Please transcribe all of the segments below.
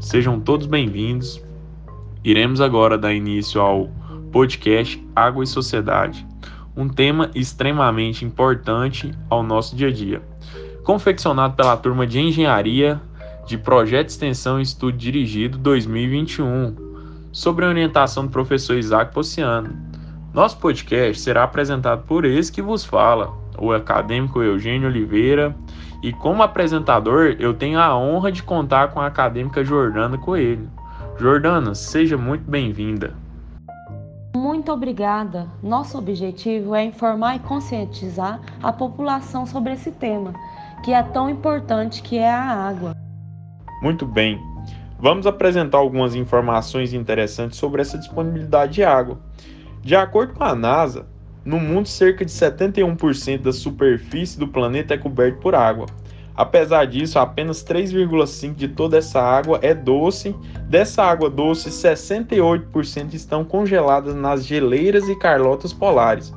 Sejam todos bem-vindos. Iremos agora dar início ao podcast Água e Sociedade, um tema extremamente importante ao nosso dia a dia. Confeccionado pela turma de Engenharia de Projeto Extensão e Estudo Dirigido 2021, sob a orientação do professor Isaac Possiano. Nosso podcast será apresentado por esse que vos fala, o acadêmico Eugênio Oliveira, e como apresentador eu tenho a honra de contar com a acadêmica Jordana Coelho. Jordana, seja muito bem-vinda. Muito obrigada. Nosso objetivo é informar e conscientizar a população sobre esse tema, que é tão importante que é a água. Muito bem. Vamos apresentar algumas informações interessantes sobre essa disponibilidade de água. De acordo com a NASA, no mundo cerca de 71% da superfície do planeta é coberto por água. Apesar disso, apenas 3,5% de toda essa água é doce. Dessa água doce, 68% estão congeladas nas geleiras e carlotas polares.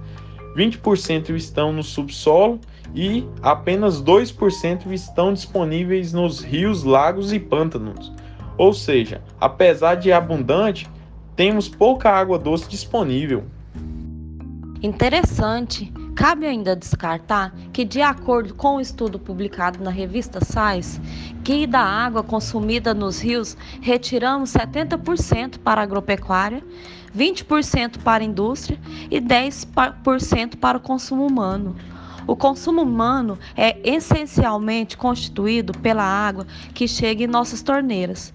20% estão no subsolo e apenas 2% estão disponíveis nos rios, lagos e pântanos. Ou seja, apesar de abundante, temos pouca água doce disponível. Interessante. Cabe ainda descartar que, de acordo com o um estudo publicado na revista SAIS, que da água consumida nos rios retiramos 70% para a agropecuária, 20% para a indústria e 10% para o consumo humano. O consumo humano é essencialmente constituído pela água que chega em nossas torneiras.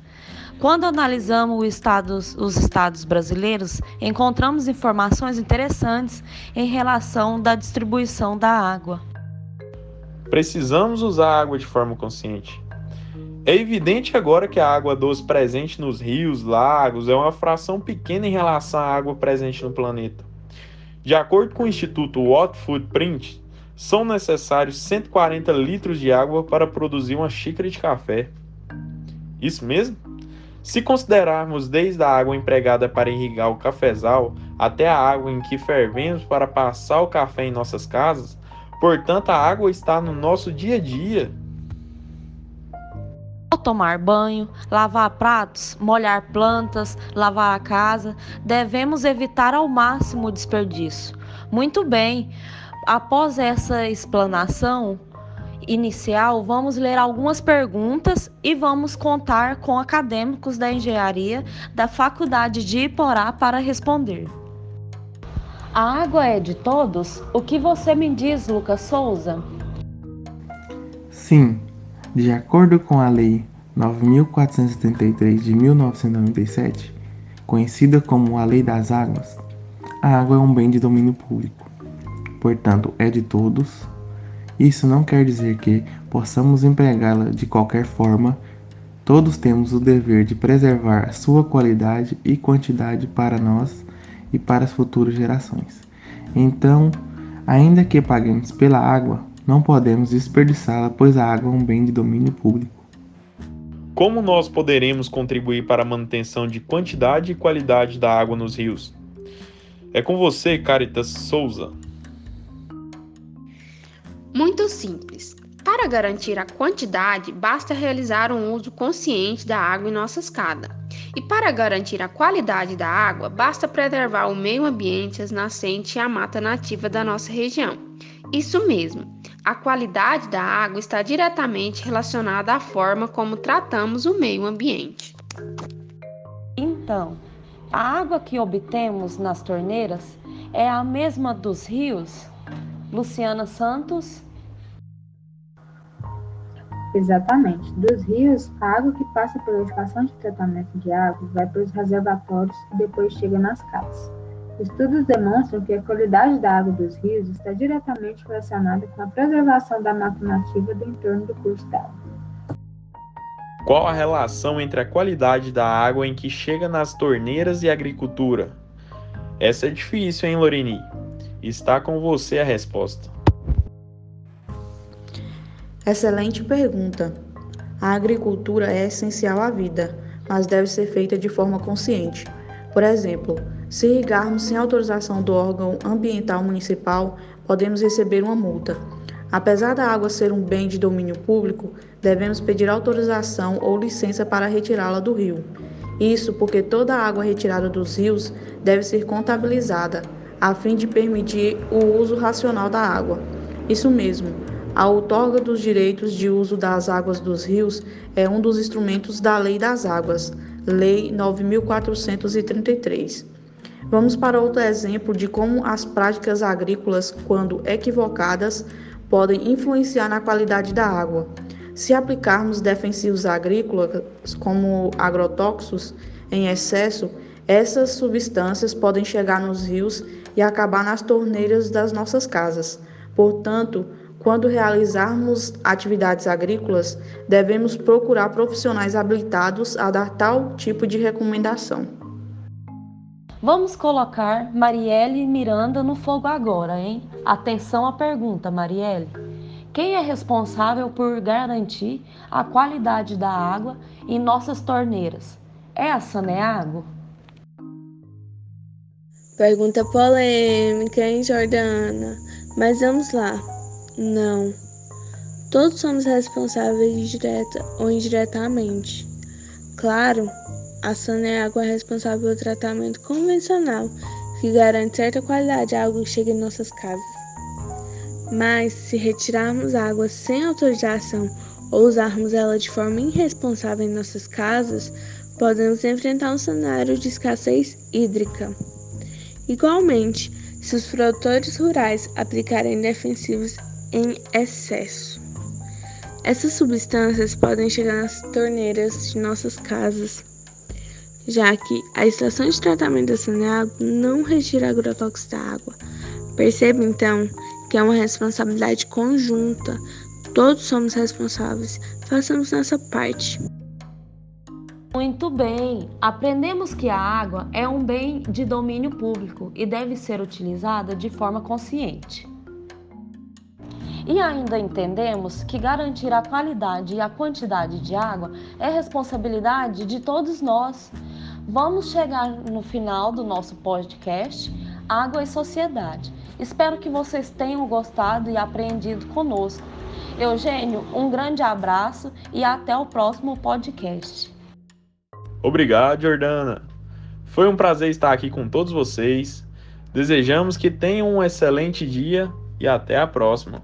Quando analisamos estados, os estados brasileiros, encontramos informações interessantes em relação da distribuição da água. Precisamos usar a água de forma consciente. É evidente agora que a água doce presente nos rios, lagos, é uma fração pequena em relação à água presente no planeta. De acordo com o Instituto Water Footprint, são necessários 140 litros de água para produzir uma xícara de café. Isso mesmo? Se considerarmos desde a água empregada para irrigar o cafezal até a água em que fervemos para passar o café em nossas casas, portanto a água está no nosso dia a dia. Ao tomar banho, lavar pratos, molhar plantas, lavar a casa, devemos evitar ao máximo o desperdício. Muito bem, Após essa explanação inicial, vamos ler algumas perguntas e vamos contar com acadêmicos da engenharia da Faculdade de Iporá para responder. A água é de todos? O que você me diz, Lucas Souza? Sim, de acordo com a Lei 9473 de 1997, conhecida como a Lei das Águas, a água é um bem de domínio público portanto é de todos. Isso não quer dizer que possamos empregá-la de qualquer forma. Todos temos o dever de preservar a sua qualidade e quantidade para nós e para as futuras gerações. Então, ainda que paguemos pela água, não podemos desperdiçá-la, pois a água é um bem de domínio público. Como nós poderemos contribuir para a manutenção de quantidade e qualidade da água nos rios? É com você, Caritas Souza. Muito simples. Para garantir a quantidade, basta realizar um uso consciente da água em nossa escada. E para garantir a qualidade da água, basta preservar o meio ambiente, as nascentes e a mata nativa da nossa região. Isso mesmo, a qualidade da água está diretamente relacionada à forma como tratamos o meio ambiente. Então, a água que obtemos nas torneiras é a mesma dos rios? Luciana Santos Exatamente. Dos rios, a água que passa pela estação de tratamento de água vai para os reservatórios e depois chega nas casas. Estudos demonstram que a qualidade da água dos rios está diretamente relacionada com a preservação da mata nativa do entorno do curso d'água. Qual a relação entre a qualidade da água em que chega nas torneiras e agricultura? Essa é difícil, hein, Lorini? Está com você a resposta. Excelente pergunta. A agricultura é essencial à vida, mas deve ser feita de forma consciente. Por exemplo, se irrigarmos sem autorização do órgão ambiental municipal, podemos receber uma multa. Apesar da água ser um bem de domínio público, devemos pedir autorização ou licença para retirá-la do rio. Isso porque toda a água retirada dos rios deve ser contabilizada, a fim de permitir o uso racional da água. Isso mesmo, a outorga dos direitos de uso das águas dos rios é um dos instrumentos da Lei das Águas, Lei 9433. Vamos para outro exemplo de como as práticas agrícolas, quando equivocadas, podem influenciar na qualidade da água. Se aplicarmos defensivos agrícolas, como agrotóxicos, em excesso, essas substâncias podem chegar nos rios e acabar nas torneiras das nossas casas. Portanto, quando realizarmos atividades agrícolas, devemos procurar profissionais habilitados a dar tal tipo de recomendação. Vamos colocar Marielle Miranda no fogo agora, hein? Atenção à pergunta, Marielle. Quem é responsável por garantir a qualidade da água em nossas torneiras? É a Saneago? Pergunta polêmica, hein, Jordana? Mas vamos lá. Não. Todos somos responsáveis direta ou indiretamente. Claro, a Saneago é responsável pelo tratamento convencional, que garante certa qualidade de água que chega em nossas casas. Mas, se retirarmos água sem autorização ou usarmos ela de forma irresponsável em nossas casas, podemos enfrentar um cenário de escassez hídrica. Igualmente, se os produtores rurais aplicarem defensivos em excesso, essas substâncias podem chegar nas torneiras de nossas casas já que a estação de tratamento da Saneago não retira agrotóxicos da água. Perceba então que é uma responsabilidade conjunta. Todos somos responsáveis. Façamos nossa parte. Muito bem! Aprendemos que a água é um bem de domínio público e deve ser utilizada de forma consciente. E ainda entendemos que garantir a qualidade e a quantidade de água é responsabilidade de todos nós. Vamos chegar no final do nosso podcast Água e Sociedade. Espero que vocês tenham gostado e aprendido conosco. Eugênio, um grande abraço e até o próximo podcast. Obrigado, Jordana. Foi um prazer estar aqui com todos vocês. Desejamos que tenham um excelente dia e até a próxima.